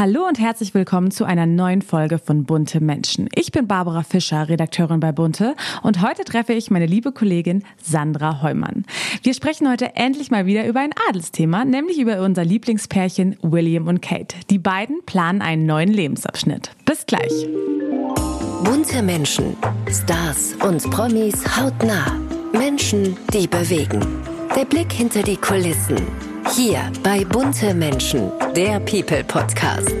Hallo und herzlich willkommen zu einer neuen Folge von Bunte Menschen. Ich bin Barbara Fischer, Redakteurin bei Bunte und heute treffe ich meine liebe Kollegin Sandra Heumann. Wir sprechen heute endlich mal wieder über ein Adelsthema, nämlich über unser Lieblingspärchen William und Kate. Die beiden planen einen neuen Lebensabschnitt. Bis gleich. Bunte Menschen, Stars und Promis hautnah. Menschen, die bewegen. Der Blick hinter die Kulissen. Hier bei Bunte Menschen, der People Podcast.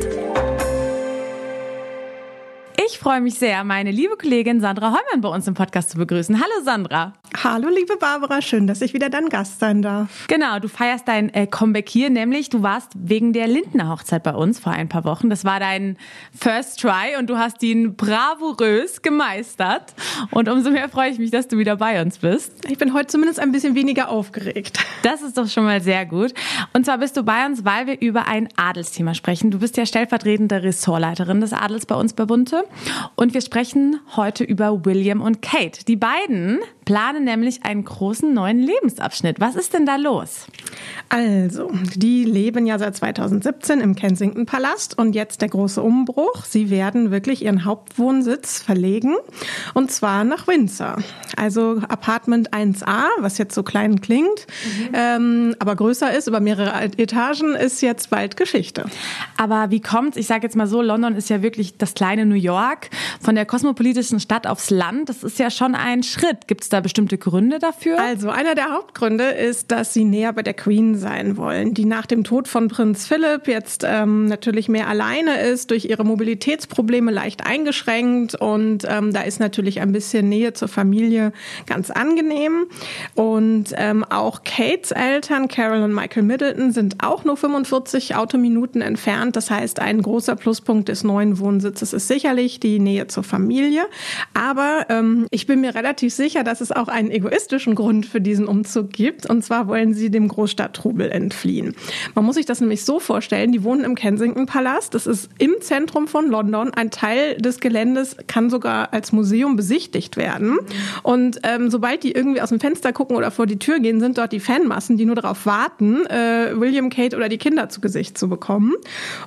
Ich freue mich sehr, meine liebe Kollegin Sandra Heumann bei uns im Podcast zu begrüßen. Hallo Sandra. Hallo liebe Barbara, schön, dass ich wieder dein Gast sein darf. Genau, du feierst dein äh, Comeback hier, nämlich du warst wegen der Lindner Hochzeit bei uns vor ein paar Wochen. Das war dein First Try und du hast ihn bravourös gemeistert. Und umso mehr freue ich mich, dass du wieder bei uns bist. Ich bin heute zumindest ein bisschen weniger aufgeregt. Das ist doch schon mal sehr gut. Und zwar bist du bei uns, weil wir über ein Adelsthema sprechen. Du bist ja stellvertretende Ressortleiterin des Adels bei uns bei Bunte. Und wir sprechen heute über William und Kate. Die beiden planen nämlich einen großen neuen Lebensabschnitt. Was ist denn da los? Also, die leben ja seit 2017 im Kensington Palast und jetzt der große Umbruch. Sie werden wirklich ihren Hauptwohnsitz verlegen und zwar nach Windsor. Also Apartment 1a, was jetzt so klein klingt, mhm. ähm, aber größer ist, über mehrere Etagen, ist jetzt bald Geschichte. Aber wie kommt's? Ich sage jetzt mal so, London ist ja wirklich das kleine New York von der kosmopolitischen Stadt aufs Land. Das ist ja schon ein Schritt. Gibt da bestimmte Gründe dafür? Also einer der Hauptgründe ist, dass sie näher bei der Queen sein wollen, die nach dem Tod von Prinz Philipp jetzt ähm, natürlich mehr alleine ist, durch ihre Mobilitätsprobleme leicht eingeschränkt und ähm, da ist natürlich ein bisschen Nähe zur Familie ganz angenehm. Und ähm, auch Kates Eltern, Carol und Michael Middleton, sind auch nur 45 Autominuten entfernt. Das heißt, ein großer Pluspunkt des neuen Wohnsitzes ist sicherlich die Nähe zur Familie. Aber ähm, ich bin mir relativ sicher, dass es auch einen egoistischen Grund für diesen Umzug gibt. Und zwar wollen sie dem Großstadttrubel entfliehen. Man muss sich das nämlich so vorstellen, die wohnen im Kensington Palast. Das ist im Zentrum von London. Ein Teil des Geländes kann sogar als Museum besichtigt werden. Und ähm, sobald die irgendwie aus dem Fenster gucken oder vor die Tür gehen, sind dort die Fanmassen, die nur darauf warten, äh, William, Kate oder die Kinder zu Gesicht zu bekommen.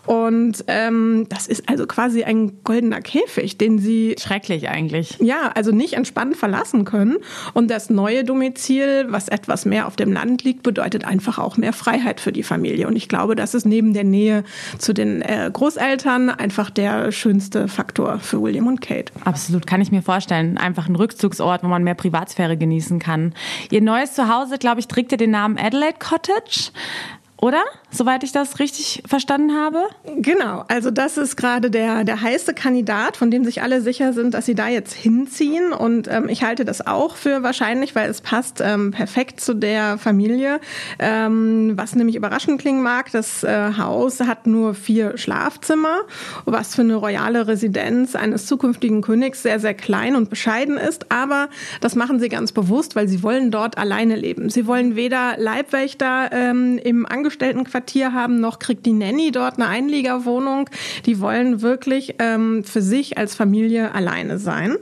Und ähm, das ist also quasi ein goldener Käfig, den sie schrecklich eigentlich. Ja, also nicht entspannt verlassen können. Und das neue Domizil, was etwas mehr auf dem Land liegt, bedeutet einfach auch mehr Freiheit für die Familie. Und ich glaube, das ist neben der Nähe zu den äh, Großeltern einfach der schönste Faktor für William und Kate. Absolut, kann ich mir vorstellen. Einfach ein Rückzugsort, wo man mehr Privatsphäre genießen kann. Ihr neues Zuhause, glaube ich, trägt ja den Namen Adelaide Cottage oder? Soweit ich das richtig verstanden habe? Genau, also das ist gerade der, der heiße Kandidat, von dem sich alle sicher sind, dass sie da jetzt hinziehen. Und ähm, ich halte das auch für wahrscheinlich, weil es passt ähm, perfekt zu der Familie. Ähm, was nämlich überraschend klingen mag, das äh, Haus hat nur vier Schlafzimmer, was für eine royale Residenz eines zukünftigen Königs sehr, sehr klein und bescheiden ist. Aber das machen sie ganz bewusst, weil sie wollen dort alleine leben. Sie wollen weder Leibwächter ähm, im Angestellten Angestelltenquartier haben, noch kriegt die Nanny dort eine Einliegerwohnung. Die wollen wirklich ähm, für sich als Familie alleine sein.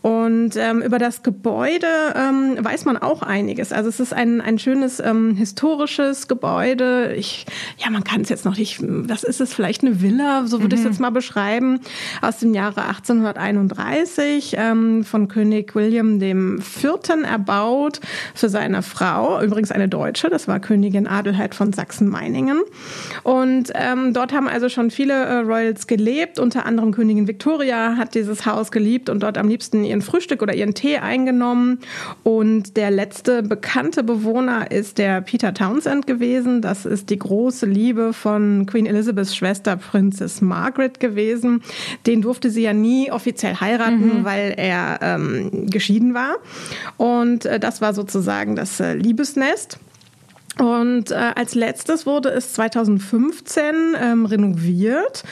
Und ähm, über das Gebäude ähm, weiß man auch einiges. Also es ist ein, ein schönes ähm, historisches Gebäude. Ich, ja, man kann es jetzt noch nicht, was ist es, vielleicht eine Villa, so würde mhm. ich es jetzt mal beschreiben, aus dem Jahre 1831 ähm, von König William dem Vierten erbaut für seine Frau, übrigens eine Deutsche, das war Königin Adelheid von Sachsen-Meiningen. Und ähm, dort haben also schon viele äh, Royals gelebt, unter anderem Königin Victoria hat dieses Haus geliebt und dort am liebsten ihren Frühstück oder ihren Tee eingenommen. Und der letzte bekannte Bewohner ist der Peter Townsend gewesen. Das ist die große Liebe von Queen Elizabeths Schwester Princess Margaret gewesen. Den durfte sie ja nie offiziell heiraten, mhm. weil er ähm, geschieden war. Und äh, das war sozusagen das äh, Liebesnest. Und äh, als letztes wurde es 2015 ähm, renoviert,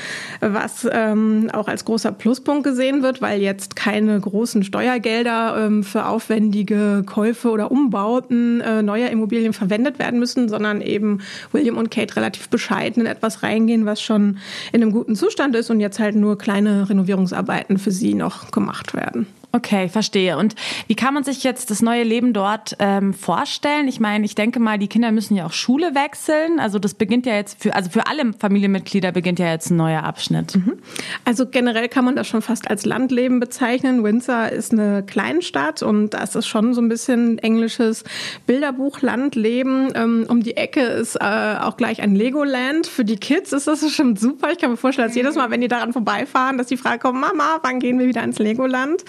was ähm, auch als großer Pluspunkt gesehen wird, weil jetzt keine großen Steuergelder ähm, für aufwendige Käufe oder Umbauten äh, neuer Immobilien verwendet werden müssen, sondern eben William und Kate relativ bescheiden in etwas reingehen, was schon in einem guten Zustand ist und jetzt halt nur kleine Renovierungsarbeiten für sie noch gemacht werden. Okay, verstehe. Und wie kann man sich jetzt das neue Leben dort ähm, vorstellen? Ich meine, ich denke mal, die Kinder müssen ja auch Schule wechseln. Also das beginnt ja jetzt für, also für alle Familienmitglieder beginnt ja jetzt ein neuer Abschnitt. Mhm. Also generell kann man das schon fast als Landleben bezeichnen. Windsor ist eine Kleinstadt und das ist schon so ein bisschen englisches Bilderbuch-Landleben. Ähm, um die Ecke ist äh, auch gleich ein Legoland. Für die Kids ist das schon super. Ich kann mir vorstellen, dass jedes Mal, wenn die daran vorbeifahren, dass die Frage kommt, Mama, wann gehen wir wieder ins Legoland?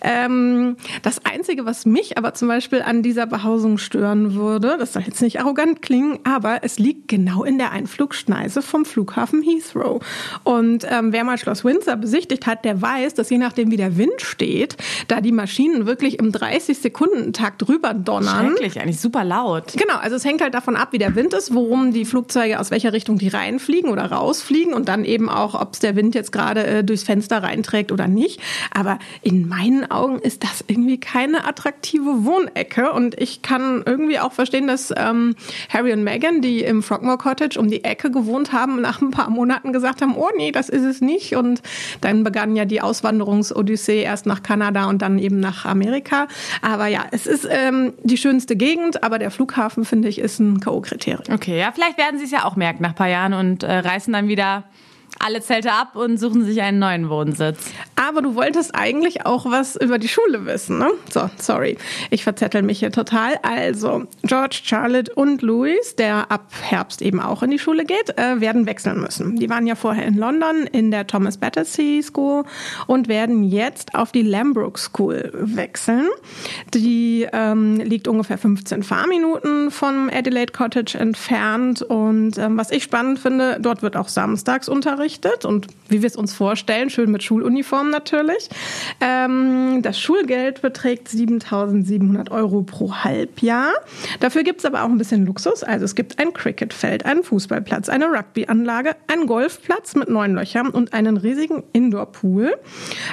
Ähm, das Einzige, was mich aber zum Beispiel an dieser Behausung stören würde, das soll jetzt nicht arrogant klingen, aber es liegt genau in der Einflugschneise vom Flughafen Heathrow. Und ähm, wer mal Schloss Windsor besichtigt hat, der weiß, dass je nachdem, wie der Wind steht, da die Maschinen wirklich im 30-Sekunden-Takt rüber donnern. Schrecklich, eigentlich super laut. Genau, also es hängt halt davon ab, wie der Wind ist, worum die Flugzeuge, aus welcher Richtung die reinfliegen oder rausfliegen und dann eben auch, ob es der Wind jetzt gerade äh, durchs Fenster reinträgt oder nicht. Aber in meinen Augen ist das irgendwie keine attraktive Wohnecke. Und ich kann irgendwie auch verstehen, dass ähm, Harry und Meghan, die im Frogmore Cottage um die Ecke gewohnt haben, nach ein paar Monaten gesagt haben, oh nee, das ist es nicht. Und dann begann ja die Auswanderungsodyssee erst nach Kanada und dann eben nach Amerika. Aber ja, es ist ähm, die schönste Gegend, aber der Flughafen, finde ich, ist ein K.O.-Kriterium. Okay, ja, vielleicht werden sie es ja auch merken nach ein paar Jahren und äh, reißen dann wieder alle Zelte ab und suchen sich einen neuen Wohnsitz. Aber du wolltest eigentlich auch was über die Schule wissen, ne? So, sorry. Ich verzettel mich hier total. Also, George, Charlotte und Louis, der ab Herbst eben auch in die Schule geht, äh, werden wechseln müssen. Die waren ja vorher in London in der Thomas Battersea School und werden jetzt auf die Lambrook School wechseln. Die ähm, liegt ungefähr 15 Fahrminuten vom Adelaide Cottage entfernt. Und ähm, was ich spannend finde, dort wird auch Samstagsunterricht unterrichtet und wie wir es uns vorstellen, schön mit Schuluniform natürlich. Ähm, das Schulgeld beträgt 7.700 Euro pro Halbjahr. Dafür gibt es aber auch ein bisschen Luxus. Also es gibt ein Cricketfeld, einen Fußballplatz, eine Rugbyanlage, einen Golfplatz mit neun Löchern und einen riesigen Indoor-Pool.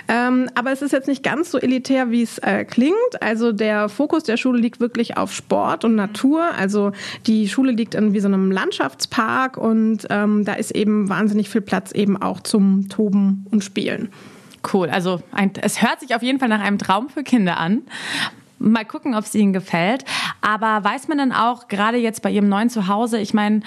Ähm, aber es ist jetzt nicht ganz so elitär, wie es äh, klingt. Also der Fokus der Schule liegt wirklich auf Sport und Natur. Also die Schule liegt in wie so einem Landschaftspark und ähm, da ist eben wahnsinnig viel Platz Platz eben auch zum Toben und Spielen. Cool. Also ein, es hört sich auf jeden Fall nach einem Traum für Kinder an. Mal gucken, ob es ihnen gefällt. Aber weiß man dann auch, gerade jetzt bei ihrem neuen Zuhause, ich meine,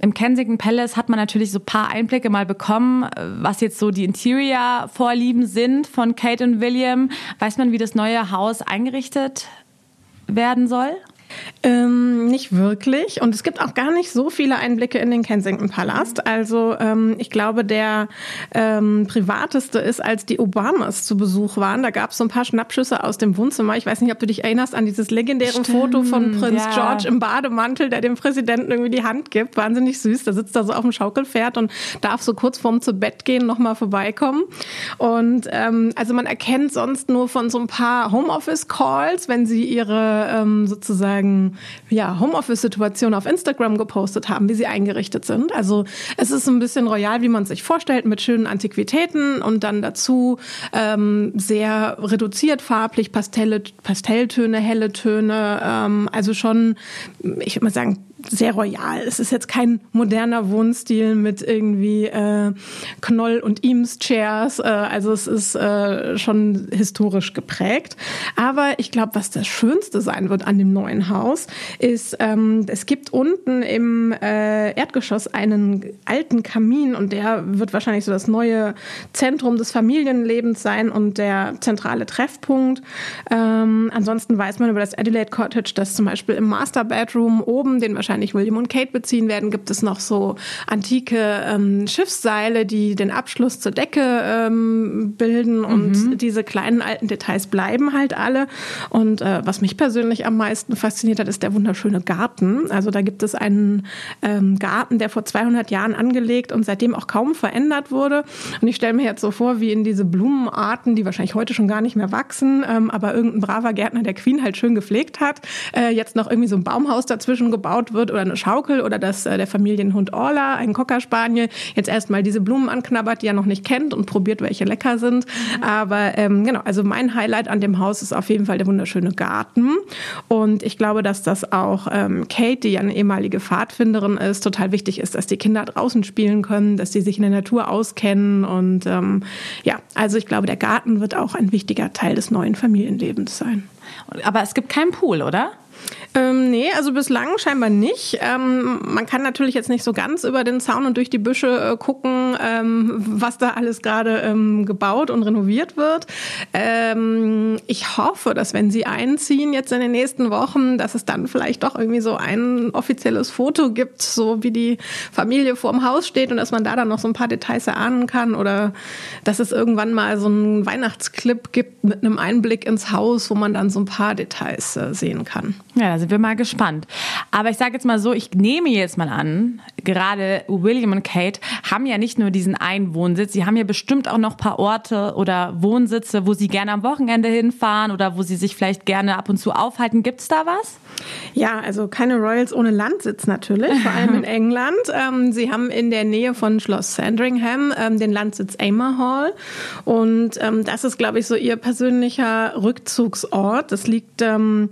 im Kensington Palace hat man natürlich so ein paar Einblicke mal bekommen, was jetzt so die Interior-Vorlieben sind von Kate und William. Weiß man, wie das neue Haus eingerichtet werden soll? Ähm, nicht wirklich. Und es gibt auch gar nicht so viele Einblicke in den Kensington Palast. Also ähm, ich glaube, der ähm, privateste ist, als die Obamas zu Besuch waren. Da gab es so ein paar Schnappschüsse aus dem Wohnzimmer. Ich weiß nicht, ob du dich erinnerst an dieses legendäre Stimmt, Foto von Prinz ja. George im Bademantel, der dem Präsidenten irgendwie die Hand gibt. Wahnsinnig süß. Der sitzt da so auf dem Schaukelpferd und darf so kurz vorm zu Bett gehen nochmal vorbeikommen. Und ähm, also man erkennt sonst nur von so ein paar Homeoffice-Calls, wenn sie ihre ähm, sozusagen sozusagen ja, Homeoffice-Situation auf Instagram gepostet haben, wie sie eingerichtet sind. Also es ist ein bisschen royal, wie man sich vorstellt, mit schönen Antiquitäten und dann dazu ähm, sehr reduziert farblich, Pastelle, Pastelltöne, helle Töne. Ähm, also schon, ich würde mal sagen, sehr royal. Es ist jetzt kein moderner Wohnstil mit irgendwie äh, Knoll- und Eames-Chairs. Äh, also es ist äh, schon historisch geprägt. Aber ich glaube, was das Schönste sein wird an dem neuen Haus, ist, ähm, es gibt unten im äh, Erdgeschoss einen alten Kamin und der wird wahrscheinlich so das neue Zentrum des Familienlebens sein und der zentrale Treffpunkt. Ähm, ansonsten weiß man über das Adelaide Cottage, dass zum Beispiel im Master Bedroom oben, den wahrscheinlich wahrscheinlich William und Kate beziehen werden, gibt es noch so antike ähm, Schiffsseile, die den Abschluss zur Decke ähm, bilden und mhm. diese kleinen alten Details bleiben halt alle. Und äh, was mich persönlich am meisten fasziniert hat, ist der wunderschöne Garten. Also da gibt es einen ähm, Garten, der vor 200 Jahren angelegt und seitdem auch kaum verändert wurde. Und ich stelle mir jetzt so vor, wie in diese Blumenarten, die wahrscheinlich heute schon gar nicht mehr wachsen, ähm, aber irgendein braver Gärtner der Queen halt schön gepflegt hat, äh, jetzt noch irgendwie so ein Baumhaus dazwischen gebaut wird wird oder eine Schaukel oder dass äh, der Familienhund Orla, ein Cocker Spaniel, jetzt erstmal diese Blumen anknabbert, die er noch nicht kennt und probiert, welche lecker sind. Mhm. Aber ähm, genau, also mein Highlight an dem Haus ist auf jeden Fall der wunderschöne Garten. Und ich glaube, dass das auch ähm, Kate, die ja eine ehemalige Pfadfinderin ist, total wichtig ist, dass die Kinder draußen spielen können, dass sie sich in der Natur auskennen. Und ähm, ja, also ich glaube, der Garten wird auch ein wichtiger Teil des neuen Familienlebens sein. Aber es gibt keinen Pool, oder? Ähm, nee, also bislang scheinbar nicht. Ähm, man kann natürlich jetzt nicht so ganz über den Zaun und durch die Büsche äh, gucken, ähm, was da alles gerade ähm, gebaut und renoviert wird. Ähm, ich hoffe, dass wenn Sie einziehen jetzt in den nächsten Wochen, dass es dann vielleicht doch irgendwie so ein offizielles Foto gibt, so wie die Familie vorm Haus steht und dass man da dann noch so ein paar Details erahnen kann oder dass es irgendwann mal so einen Weihnachtsclip gibt mit einem Einblick ins Haus, wo man dann so ein paar Details äh, sehen kann. Ja, sind wir mal gespannt. Aber ich sage jetzt mal so, ich nehme jetzt mal an, gerade William und Kate haben ja nicht nur diesen einen Wohnsitz, sie haben ja bestimmt auch noch ein paar Orte oder Wohnsitze, wo sie gerne am Wochenende hinfahren oder wo sie sich vielleicht gerne ab und zu aufhalten. Gibt es da was? Ja, also keine Royals ohne Landsitz natürlich, vor allem in England. Ähm, sie haben in der Nähe von Schloss Sandringham ähm, den Landsitz Amer Hall und ähm, das ist, glaube ich, so ihr persönlicher Rückzugsort. Das liegt ähm,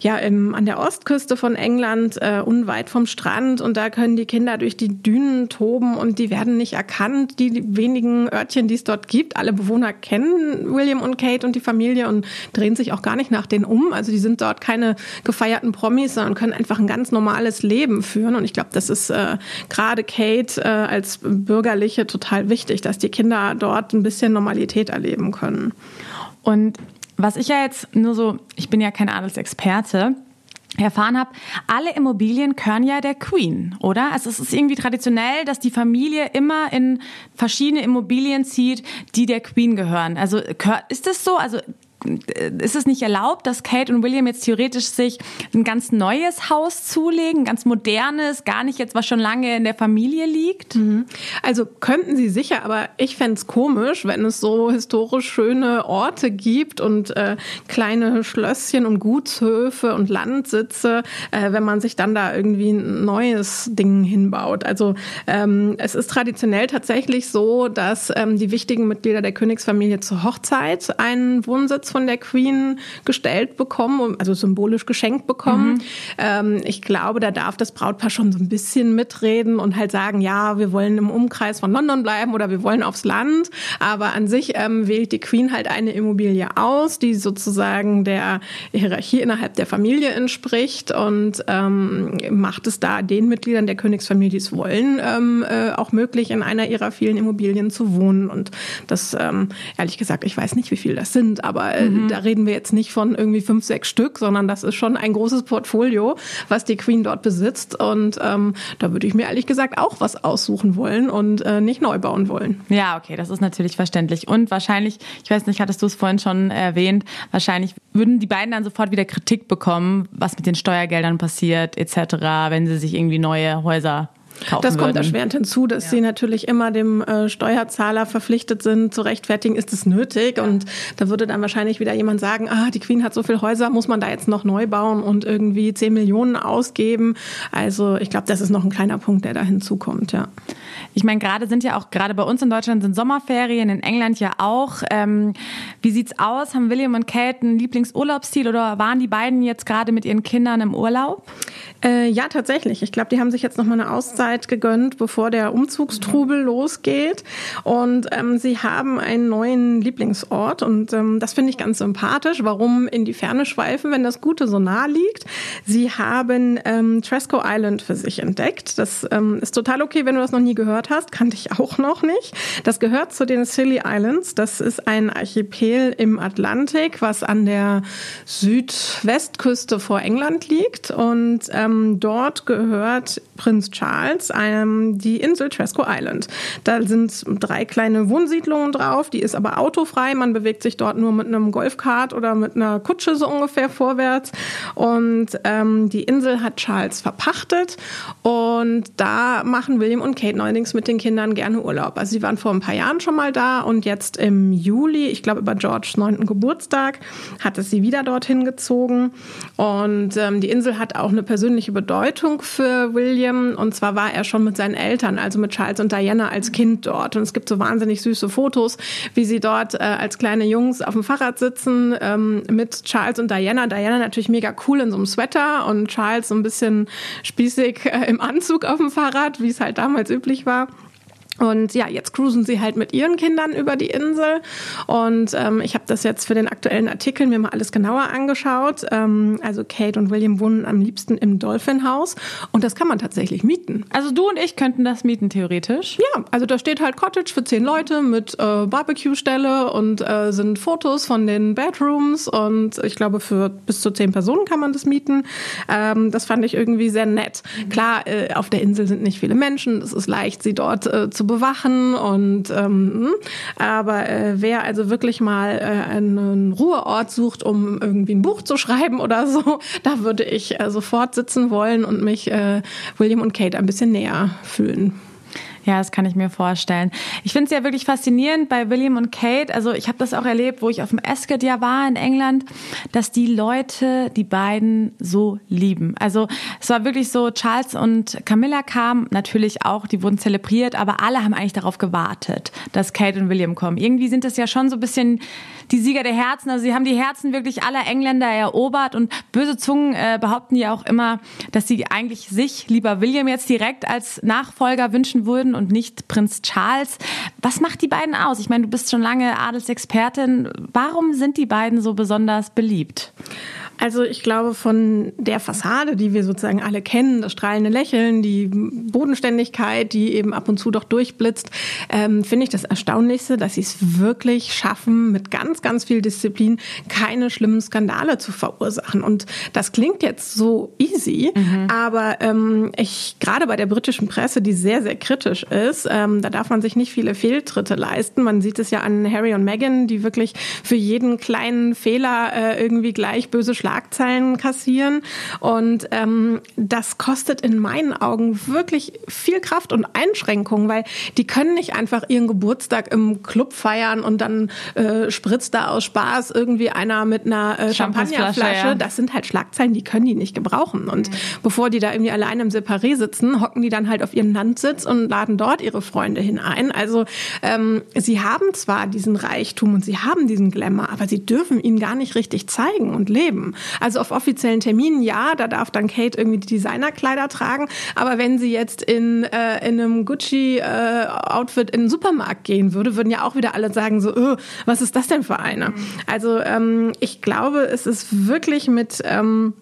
ja im, an der Ostküste von England, äh, unweit vom Strand und da können die Kinder durch die Dünen toben und die werden nicht erkannt. Die wenigen Örtchen, die es dort gibt, alle Bewohner kennen William und Kate und die Familie und drehen sich auch gar nicht nach denen um. Also die sind dort keine gefeierten bekannten Promis, sondern können einfach ein ganz normales Leben führen. Und ich glaube, das ist äh, gerade Kate äh, als Bürgerliche total wichtig, dass die Kinder dort ein bisschen Normalität erleben können. Und was ich ja jetzt nur so, ich bin ja kein Adelsexperte, erfahren habe, alle Immobilien gehören ja der Queen, oder? Also es ist irgendwie traditionell, dass die Familie immer in verschiedene Immobilien zieht, die der Queen gehören. Also ist das so? Also ist es nicht erlaubt, dass Kate und William jetzt theoretisch sich ein ganz neues Haus zulegen, ein ganz modernes, gar nicht jetzt, was schon lange in der Familie liegt? Mhm. Also könnten sie sicher, aber ich fände es komisch, wenn es so historisch schöne Orte gibt und äh, kleine Schlösschen und Gutshöfe und Landsitze, äh, wenn man sich dann da irgendwie ein neues Ding hinbaut. Also ähm, es ist traditionell tatsächlich so, dass ähm, die wichtigen Mitglieder der Königsfamilie zur Hochzeit einen Wohnsitz von der Queen gestellt bekommen, also symbolisch geschenkt bekommen. Mhm. Ähm, ich glaube, da darf das Brautpaar schon so ein bisschen mitreden und halt sagen, ja, wir wollen im Umkreis von London bleiben oder wir wollen aufs Land. Aber an sich ähm, wählt die Queen halt eine Immobilie aus, die sozusagen der Hierarchie innerhalb der Familie entspricht und ähm, macht es da den Mitgliedern der Königsfamilie, die es wollen, ähm, äh, auch möglich, in einer ihrer vielen Immobilien zu wohnen. Und das, ähm, ehrlich gesagt, ich weiß nicht, wie viel das sind, aber mhm. da reden wir jetzt nicht von irgendwie fünf, sechs Stück, sondern das ist schon ein großes Portfolio, was die Queen dort besitzt. Und ähm, da würde ich mir ehrlich gesagt auch was aussuchen wollen und äh, nicht neu bauen wollen. Ja, okay, das ist natürlich verständlich. Und wahrscheinlich, ich weiß nicht, hattest du es vorhin schon erwähnt, wahrscheinlich würden die beiden dann sofort wieder Kritik bekommen, was mit den Steuergeldern passiert, etc., wenn sie sich irgendwie neue Häuser kaufen Das kommt würden. erschwerend hinzu, dass ja. sie natürlich immer dem äh, Steuerzahler verpflichtet sind, zu rechtfertigen, ist es nötig. Ja. Und da würde dann wahrscheinlich wieder jemand sagen, ah, die Queen hat so viele Häuser, muss man da jetzt noch neu bauen und irgendwie 10 Millionen ausgeben. Also ich glaube, das ist noch ein kleiner Punkt, der da hinzukommt, ja. Ich meine, gerade sind ja auch, gerade bei uns in Deutschland sind Sommerferien, in England ja auch. Ähm, wie sieht's aus? Haben William und Kate ein Lieblingsurlaubsziel oder waren die beiden jetzt gerade mit ihren Kindern im Urlaub? Äh, ja, tatsächlich. Ich glaube, die haben sich jetzt noch mal eine Auszeit gegönnt, bevor der Umzugstrubel losgeht. Und ähm, sie haben einen neuen Lieblingsort und ähm, das finde ich ganz sympathisch. Warum in die Ferne schweifen, wenn das Gute so nah liegt? Sie haben ähm, Tresco Island für sich entdeckt. Das ähm, ist total okay, wenn du das noch nie gehört hast. Kannte ich auch noch nicht. Das gehört zu den Scilly Islands. Das ist ein Archipel im Atlantik, was an der Südwestküste vor England liegt und ähm, dort gehört Prinz Charles Charles ähm, die Insel Tresco Island. Da sind drei kleine Wohnsiedlungen drauf, die ist aber autofrei. Man bewegt sich dort nur mit einem Golfkart oder mit einer Kutsche so ungefähr vorwärts. Und ähm, die Insel hat Charles verpachtet und da machen William und Kate neuerdings mit den Kindern gerne Urlaub. Also sie waren vor ein paar Jahren schon mal da und jetzt im Juli, ich glaube über Georges neunten Geburtstag, hat es sie wieder dorthin gezogen. Und ähm, die Insel hat auch eine persönliche Bedeutung für William. Und zwar war er schon mit seinen Eltern, also mit Charles und Diana als Kind dort. Und es gibt so wahnsinnig süße Fotos, wie sie dort äh, als kleine Jungs auf dem Fahrrad sitzen ähm, mit Charles und Diana. Diana natürlich mega cool in so einem Sweater und Charles so ein bisschen spießig äh, im Anzug auf dem Fahrrad, wie es halt damals üblich war. Und ja, jetzt cruisen sie halt mit ihren Kindern über die Insel. Und ähm, ich habe das jetzt für den aktuellen Artikel mir mal alles genauer angeschaut. Ähm, also Kate und William wohnen am liebsten im Dolphin House. Und das kann man tatsächlich mieten. Also du und ich könnten das mieten, theoretisch? Ja, also da steht halt Cottage für zehn Leute mit äh, Barbecue-Stelle und äh, sind Fotos von den Bedrooms. Und ich glaube, für bis zu zehn Personen kann man das mieten. Ähm, das fand ich irgendwie sehr nett. Klar, äh, auf der Insel sind nicht viele Menschen. Es ist leicht, sie dort äh, zu bewachen und ähm, hm. aber äh, wer also wirklich mal äh, einen Ruheort sucht, um irgendwie ein Buch zu schreiben oder so, da würde ich äh, sofort sitzen wollen und mich äh, William und Kate ein bisschen näher fühlen. Ja, das kann ich mir vorstellen. Ich finde es ja wirklich faszinierend bei William und Kate. Also ich habe das auch erlebt, wo ich auf dem Ascot ja war in England, dass die Leute die beiden so lieben. Also es war wirklich so, Charles und Camilla kamen, natürlich auch, die wurden zelebriert, aber alle haben eigentlich darauf gewartet, dass Kate und William kommen. Irgendwie sind das ja schon so ein bisschen die Sieger der Herzen. Also sie haben die Herzen wirklich aller Engländer erobert und böse Zungen äh, behaupten ja auch immer, dass sie eigentlich sich lieber William jetzt direkt als Nachfolger wünschen würden und nicht Prinz Charles. Was macht die beiden aus? Ich meine, du bist schon lange Adelsexpertin. Warum sind die beiden so besonders beliebt? Also ich glaube, von der Fassade, die wir sozusagen alle kennen, das strahlende Lächeln, die Bodenständigkeit, die eben ab und zu doch durchblitzt, ähm, finde ich das Erstaunlichste, dass sie es wirklich schaffen, mit ganz, ganz viel Disziplin keine schlimmen Skandale zu verursachen. Und das klingt jetzt so easy, mhm. aber ähm, ich gerade bei der britischen Presse, die sehr, sehr kritisch ist, ähm, da darf man sich nicht viele Fehltritte leisten. Man sieht es ja an Harry und Meghan, die wirklich für jeden kleinen Fehler äh, irgendwie gleich böse Schlagzeilen Schlagzeilen kassieren. Und ähm, das kostet in meinen Augen wirklich viel Kraft und Einschränkungen, weil die können nicht einfach ihren Geburtstag im Club feiern und dann äh, spritzt da aus Spaß irgendwie einer mit einer äh, Champagnerflasche. Ja. Das sind halt Schlagzeilen, die können die nicht gebrauchen. Und mhm. bevor die da irgendwie alleine im Separé sitzen, hocken die dann halt auf ihren Landsitz und laden dort ihre Freunde hinein. Also ähm, sie haben zwar diesen Reichtum und sie haben diesen Glamour, aber sie dürfen ihn gar nicht richtig zeigen und leben. Also auf offiziellen Terminen, ja, da darf dann Kate irgendwie die Designerkleider tragen. Aber wenn sie jetzt in, äh, in einem Gucci-Outfit äh, in den Supermarkt gehen würde, würden ja auch wieder alle sagen so, öh, was ist das denn für eine? Mhm. Also ähm, ich glaube, es ist wirklich mit... Ähm,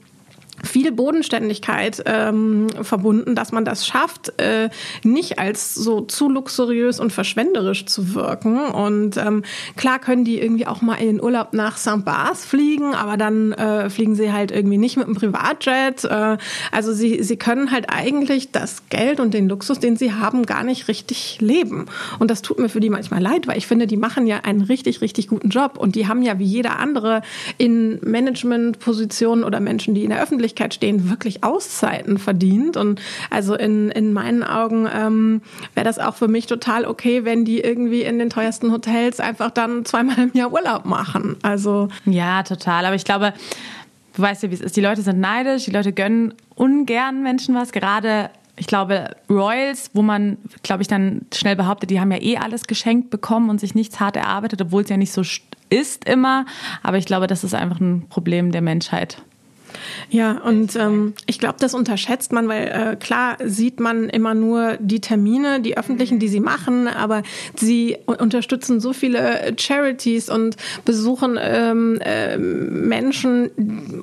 viel Bodenständigkeit ähm, verbunden, dass man das schafft, äh, nicht als so zu luxuriös und verschwenderisch zu wirken. Und ähm, klar können die irgendwie auch mal in den Urlaub nach St. Barth fliegen, aber dann äh, fliegen sie halt irgendwie nicht mit einem Privatjet. Äh, also sie, sie können halt eigentlich das Geld und den Luxus, den sie haben, gar nicht richtig leben. Und das tut mir für die manchmal leid, weil ich finde, die machen ja einen richtig, richtig guten Job. Und die haben ja wie jeder andere in Managementpositionen oder Menschen, die in der Öffentlichkeit Öffentlichkeit stehen, wirklich Auszeiten verdient. Und also in, in meinen Augen ähm, wäre das auch für mich total okay, wenn die irgendwie in den teuersten Hotels einfach dann zweimal im Jahr Urlaub machen. Also ja, total. Aber ich glaube, du weißt ja, wie es ist. Die Leute sind neidisch, die Leute gönnen ungern Menschen was. Gerade ich glaube, Royals, wo man, glaube ich, dann schnell behauptet, die haben ja eh alles geschenkt bekommen und sich nichts hart erarbeitet, obwohl es ja nicht so ist immer. Aber ich glaube, das ist einfach ein Problem der Menschheit. Ja, und ähm, ich glaube, das unterschätzt man, weil äh, klar sieht man immer nur die Termine, die öffentlichen, die sie machen, aber sie unterstützen so viele Charities und besuchen ähm, äh, Menschen,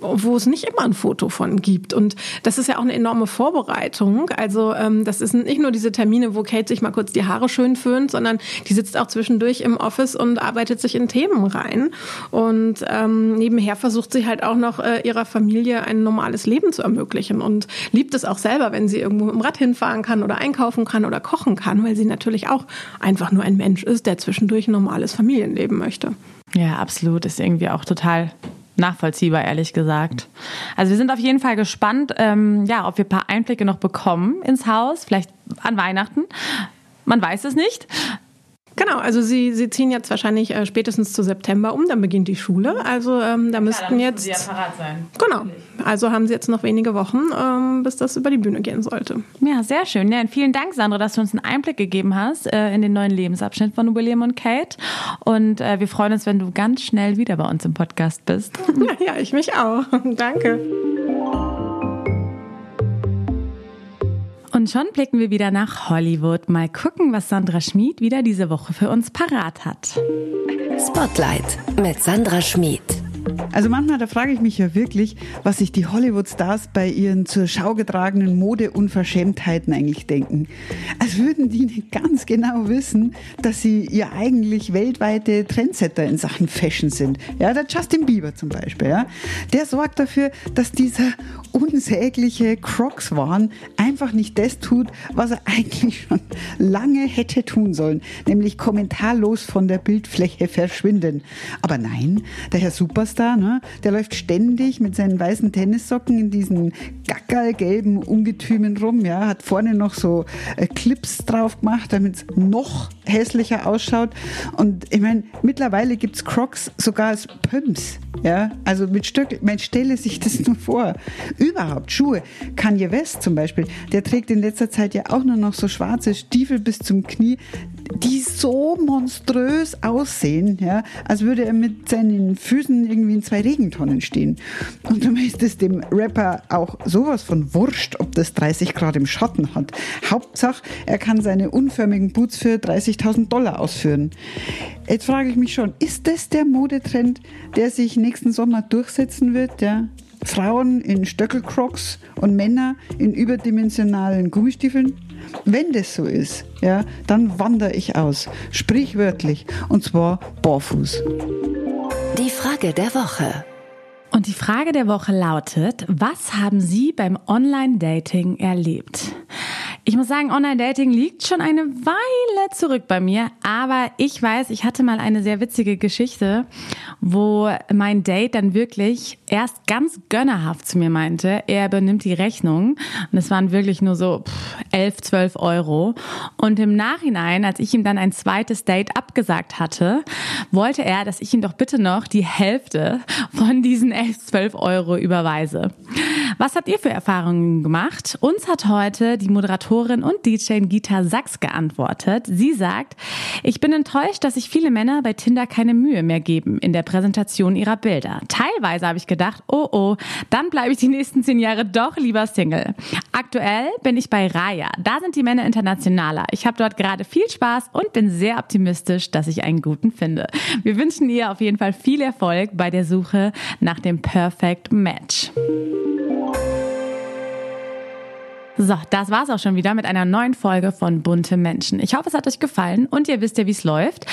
wo es nicht immer ein Foto von gibt. Und das ist ja auch eine enorme Vorbereitung. Also ähm, das sind nicht nur diese Termine, wo Kate sich mal kurz die Haare schön föhnt, sondern die sitzt auch zwischendurch im Office und arbeitet sich in Themen rein. Und ähm, nebenher versucht sie halt auch noch äh, ihrer Familie Familie ein normales Leben zu ermöglichen und liebt es auch selber, wenn sie irgendwo mit dem Rad hinfahren kann oder einkaufen kann oder kochen kann, weil sie natürlich auch einfach nur ein Mensch ist, der zwischendurch ein normales Familienleben möchte. Ja, absolut. Ist irgendwie auch total nachvollziehbar, ehrlich gesagt. Also wir sind auf jeden Fall gespannt, ähm, ja, ob wir ein paar Einblicke noch bekommen ins Haus, vielleicht an Weihnachten. Man weiß es nicht. Genau, also Sie, Sie ziehen jetzt wahrscheinlich äh, spätestens zu September um, dann beginnt die Schule. Also ähm, da müssten ja, jetzt. Sie ja parat sein. Genau. Also haben Sie jetzt noch wenige Wochen, ähm, bis das über die Bühne gehen sollte. Ja, sehr schön. Ja, vielen Dank, Sandra, dass du uns einen Einblick gegeben hast äh, in den neuen Lebensabschnitt von William und Kate. Und äh, wir freuen uns, wenn du ganz schnell wieder bei uns im Podcast bist. ja, ich mich auch. Danke. Und schon blicken wir wieder nach Hollywood. Mal gucken, was Sandra Schmid wieder diese Woche für uns parat hat. Spotlight mit Sandra Schmid. Also manchmal, da frage ich mich ja wirklich, was sich die Hollywood-Stars bei ihren zur Schau getragenen Modeunverschämtheiten eigentlich denken. Als würden die nicht ganz genau wissen, dass sie ja eigentlich weltweite Trendsetter in Sachen Fashion sind. Ja, der Justin Bieber zum Beispiel, ja. Der sorgt dafür, dass dieser unsägliche Crocs-Wahn einfach nicht das tut, was er eigentlich schon lange hätte tun sollen, nämlich kommentarlos von der Bildfläche verschwinden. Aber nein, der Herr Superstar, ne, der läuft ständig mit seinen weißen Tennissocken in diesen gackerlgelben Ungetümen rum, ja, hat vorne noch so äh, Clips drauf gemacht, damit es noch hässlicher ausschaut. Und ich meine, mittlerweile gibt es Crocs sogar als Pumps, ja, also mit Stöckel. Man stelle sich das nur vor überhaupt Schuhe. Kanye West zum Beispiel, der trägt in letzter Zeit ja auch nur noch so schwarze Stiefel bis zum Knie, die so monströs aussehen, ja, als würde er mit seinen Füßen irgendwie in zwei Regentonnen stehen. Und dann ist es dem Rapper auch sowas von wurscht, ob das 30 Grad im Schatten hat. Hauptsache, er kann seine unförmigen Boots für 30.000 Dollar ausführen. Jetzt frage ich mich schon, ist das der Modetrend, der sich nächsten Sommer durchsetzen wird? Ja? Frauen in Stöckelcrocs und Männer in überdimensionalen Gummistiefeln? Wenn das so ist, ja, dann wandere ich aus, sprichwörtlich, und zwar barfuß. Die Frage der Woche. Und die Frage der Woche lautet, was haben Sie beim Online-Dating erlebt? Ich muss sagen, Online-Dating liegt schon eine Weile zurück bei mir, aber ich weiß, ich hatte mal eine sehr witzige Geschichte, wo mein Date dann wirklich erst ganz gönnerhaft zu mir meinte, er übernimmt die Rechnung und es waren wirklich nur so 11, 12 Euro und im Nachhinein, als ich ihm dann ein zweites Date abgesagt hatte, wollte er, dass ich ihm doch bitte noch die Hälfte von diesen 11, 12 Euro überweise. Was habt ihr für Erfahrungen gemacht? Uns hat heute die Moderatorin und DJ Gita Sachs geantwortet. Sie sagt, ich bin enttäuscht, dass sich viele Männer bei Tinder keine Mühe mehr geben in der Präsentation ihrer Bilder. Teilweise habe ich gedacht, oh oh, dann bleibe ich die nächsten zehn Jahre doch lieber Single. Aktuell bin ich bei Raya. Da sind die Männer internationaler. Ich habe dort gerade viel Spaß und bin sehr optimistisch, dass ich einen guten finde. Wir wünschen ihr auf jeden Fall viel Erfolg bei der Suche nach dem Perfect Match. So, das war's auch schon wieder mit einer neuen Folge von Bunte Menschen. Ich hoffe, es hat euch gefallen und ihr wisst ja, wie es läuft.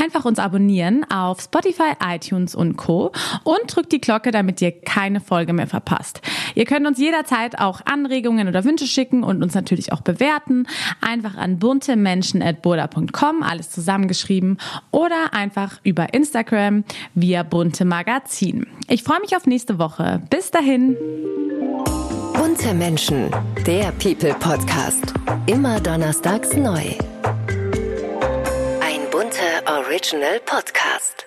Einfach uns abonnieren auf Spotify, iTunes und Co. und drückt die Glocke, damit ihr keine Folge mehr verpasst. Ihr könnt uns jederzeit auch Anregungen oder Wünsche schicken und uns natürlich auch bewerten. Einfach an buntemenschen.burda.com, alles zusammengeschrieben oder einfach über Instagram via bunte Magazin. Ich freue mich auf nächste Woche. Bis dahin. Bunte Menschen, der People Podcast. Immer donnerstags neu. Ein bunter Original Podcast.